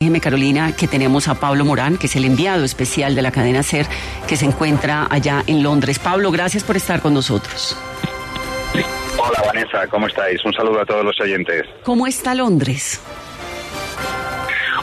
Déjeme, Carolina, que tenemos a Pablo Morán, que es el enviado especial de la cadena SER, que se encuentra allá en Londres. Pablo, gracias por estar con nosotros. Hola, Vanessa, ¿cómo estáis? Un saludo a todos los oyentes. ¿Cómo está Londres?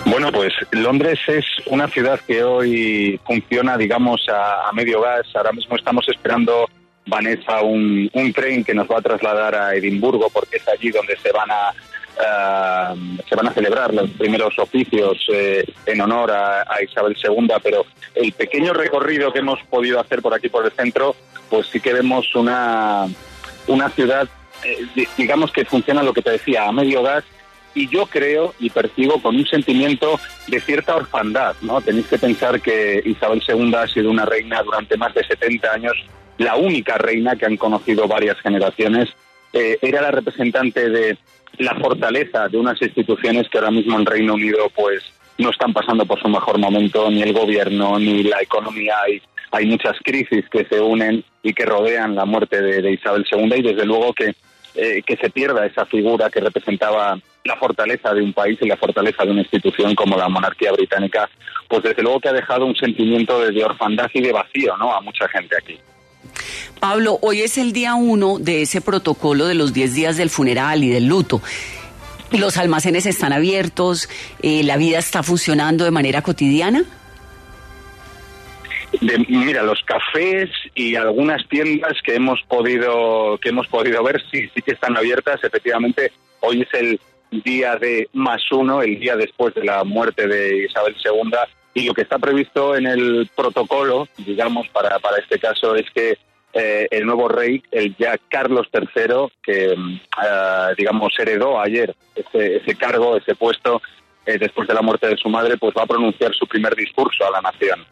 Bueno, pues Londres es una ciudad que hoy funciona, digamos, a, a medio gas. Ahora mismo estamos esperando, Vanessa, un, un, tren que nos va a trasladar a Edimburgo, porque es allí donde se van a uh, se van a celebrar los primeros oficios eh, en honor a, Isabel II. Pero el pequeño recorrido que hemos podido hacer por aquí por el centro, pues sí que vemos una una ciudad, eh, digamos que funciona lo que te decía, a medio gas y yo creo y percibo con un sentimiento de cierta orfandad, ¿no? Tenéis que pensar que Isabel II ha sido una reina durante más de 70 años, la única reina que han conocido varias generaciones, eh, era la representante de la fortaleza de unas instituciones que ahora mismo en Reino Unido pues no están pasando por su mejor momento, ni el gobierno, ni la economía. Hay, hay muchas crisis que se unen y que rodean la muerte de, Isabel II y desde luego que, eh, que se pierda esa figura que representaba la fortaleza de un país y la fortaleza de una institución como la monarquía británica, pues desde luego que ha dejado un sentimiento de, de orfandad y de vacío ¿no? a mucha gente aquí. Pablo, hoy es el día uno de ese protocolo de los 10 días del funeral y del luto. ¿Los almacenes están abiertos? Eh, ¿La vida está funcionando de manera cotidiana? Mira, los cafés y algunas tiendas que hemos podido que hemos podido ver sí sí que están abiertas. Efectivamente, hoy es el día de más uno, el día después de la muerte de Isabel II, y lo que está previsto en el protocolo, digamos, para, para este caso, es que eh, el nuevo rey, el ya Carlos III, que, eh, digamos, heredó ayer ese, ese cargo, ese puesto, eh, después de la muerte de su madre, pues va a pronunciar su primer discurso a la nación.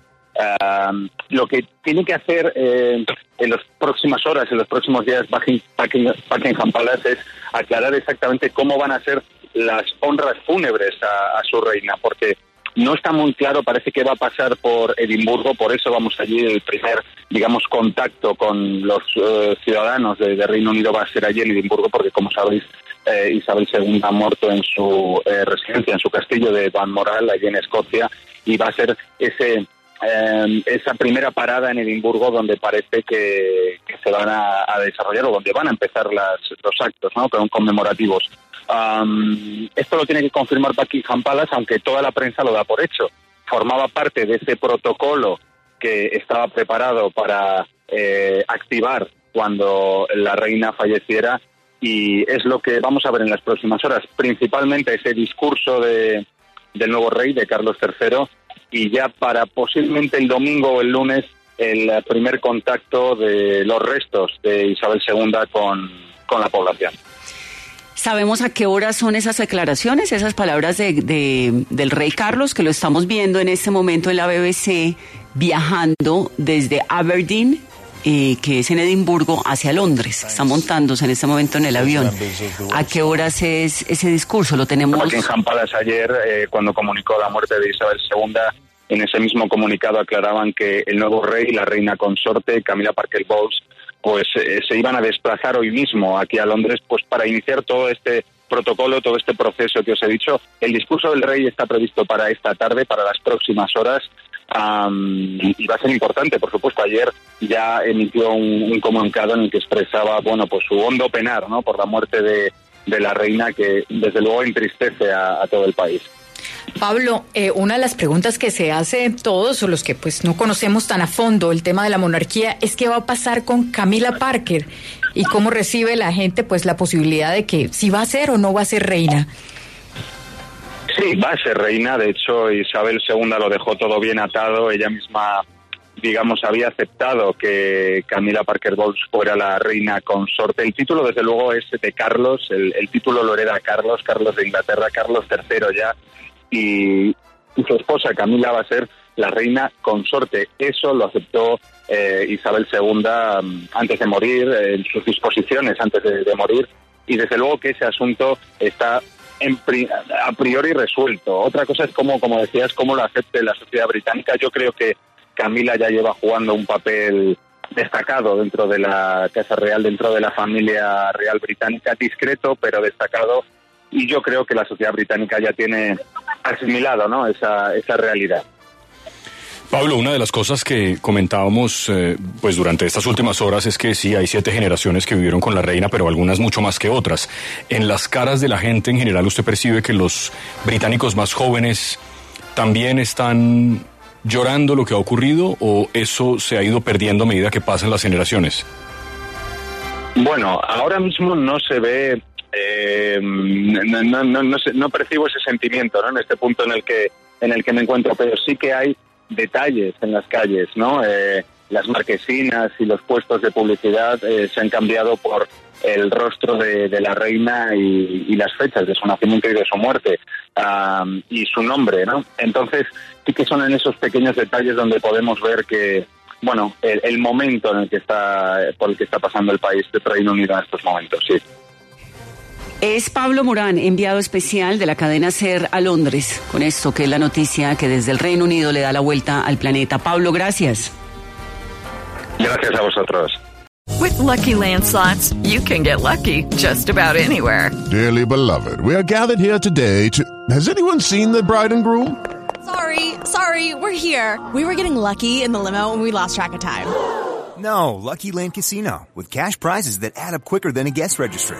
Lo que tiene que hacer eh, en las próximas horas, en los próximos días, Buckingham, Palace es aclarar exactamente cómo van a ser las honras fúnebres a, su reina, porque no está muy claro, parece que va a pasar por Edimburgo, por eso vamos allí, el primer, digamos, contacto con los uh, ciudadanos de, Reino Unido va a ser allí en Edimburgo, porque como sabéis, eh, Isabel II ha muerto en su eh, residencia, en su castillo de Balmoral, allí en Escocia, y va a ser ese eh, esa primera parada en Edimburgo donde parece que, que se van a, desarrollar o donde van a empezar las, los actos ¿no? conmemorativos. Um, esto lo tiene que confirmar Buckingham Palace, aunque toda la prensa lo da por hecho. Formaba parte de ese protocolo que estaba preparado para eh, activar cuando la reina falleciera y es lo que vamos a ver en las próximas horas. Principalmente ese discurso de, del nuevo rey, de Carlos III, y ya para posiblemente el domingo o el lunes el primer contacto de los restos de Isabel II con, con la población. ¿Sabemos a qué hora son esas declaraciones, esas palabras de, de, del rey Carlos, que lo estamos viendo en este momento en la BBC, viajando desde Aberdeen, eh, que es en Edimburgo, hacia Londres? Está montándose en este momento en el avión. ¿A qué horas es ese discurso? Lo tenemos. Buckingham Palace ayer, eh, cuando comunicó la muerte de Isabel II, en ese mismo comunicado aclaraban que el nuevo rey y la reina consorte, Camila Parker Bowles, pues eh, se iban a desplazar hoy mismo aquí a Londres pues para iniciar todo este protocolo, todo este proceso que os he dicho. El discurso del rey está previsto para esta tarde, para las próximas horas, y va a ser importante, por supuesto. Ayer ya emitió un, un, comunicado en el que expresaba, bueno, pues su hondo penar, ¿no? Por la muerte de, la reina, que desde luego entristece a todo el país. Pablo, eh, una de las preguntas que se hace todos o los que pues no conocemos tan a fondo el tema de la monarquía es qué va a pasar con Camila Parker y cómo recibe la gente pues la posibilidad de que si va a ser o no va a ser reina. Sí, va a ser reina. De hecho, Isabel II lo dejó todo bien atado. Ella misma, digamos, había aceptado que Camila Parker Bowles fuera la reina consorte. El título, desde luego, es de Carlos. El, el título lo hereda Carlos, Carlos de Inglaterra, Carlos III ya y, su esposa Camila va a ser la reina consorte. Eso lo aceptó eh, Isabel II mm, antes de morir, en sus disposiciones antes de, morir, y desde luego que ese asunto está a priori resuelto. Otra cosa es cómo, como decías, cómo lo acepte la sociedad británica. Yo creo que Camila ya lleva jugando un papel destacado dentro de la Casa Real, dentro de la familia real británica, discreto pero destacado, y yo creo que la sociedad británica ya tiene asimilado ¿no? esa, esa realidad. Pablo, una de las cosas que comentábamos eh, pues durante estas últimas horas es que sí, hay siete generaciones que vivieron con la reina, pero algunas mucho más que otras. En las caras de la gente en general, ¿usted percibe que los británicos más jóvenes también están llorando lo que ha ocurrido o eso se ha ido perdiendo a medida que pasan las generaciones? Bueno, ahora mismo no se ve, eh, no, no, no, no, percibo ese sentimiento ¿no? en este punto en el que en el que me encuentro, pero sí que hay detalles en las calles, ¿no? Eh, las marquesinas y los puestos de publicidad eh, se han cambiado por el rostro de, la reina y, las fechas de su nacimiento y de su muerte y su nombre, ¿no? Entonces sí que son en esos pequeños detalles donde podemos ver que, bueno, el, momento en el que está, por el que está pasando el país de Reino Unido en estos momentos, sí. Es Pablo Morán, enviado especial de la cadena SER a Londres, con esto que es la noticia que desde el Reino Unido le da la vuelta al planeta. Pablo, gracias. Gracias a vosotros. With lucky landslots, you can get lucky just about anywhere. Dearly beloved, we are gathered here today to. Has anyone seen the bride and groom? Sorry, sorry, we're here. We were getting lucky in the limo and we lost track of time. No, Lucky Land Casino, with cash prizes that add up quicker than a guest registry.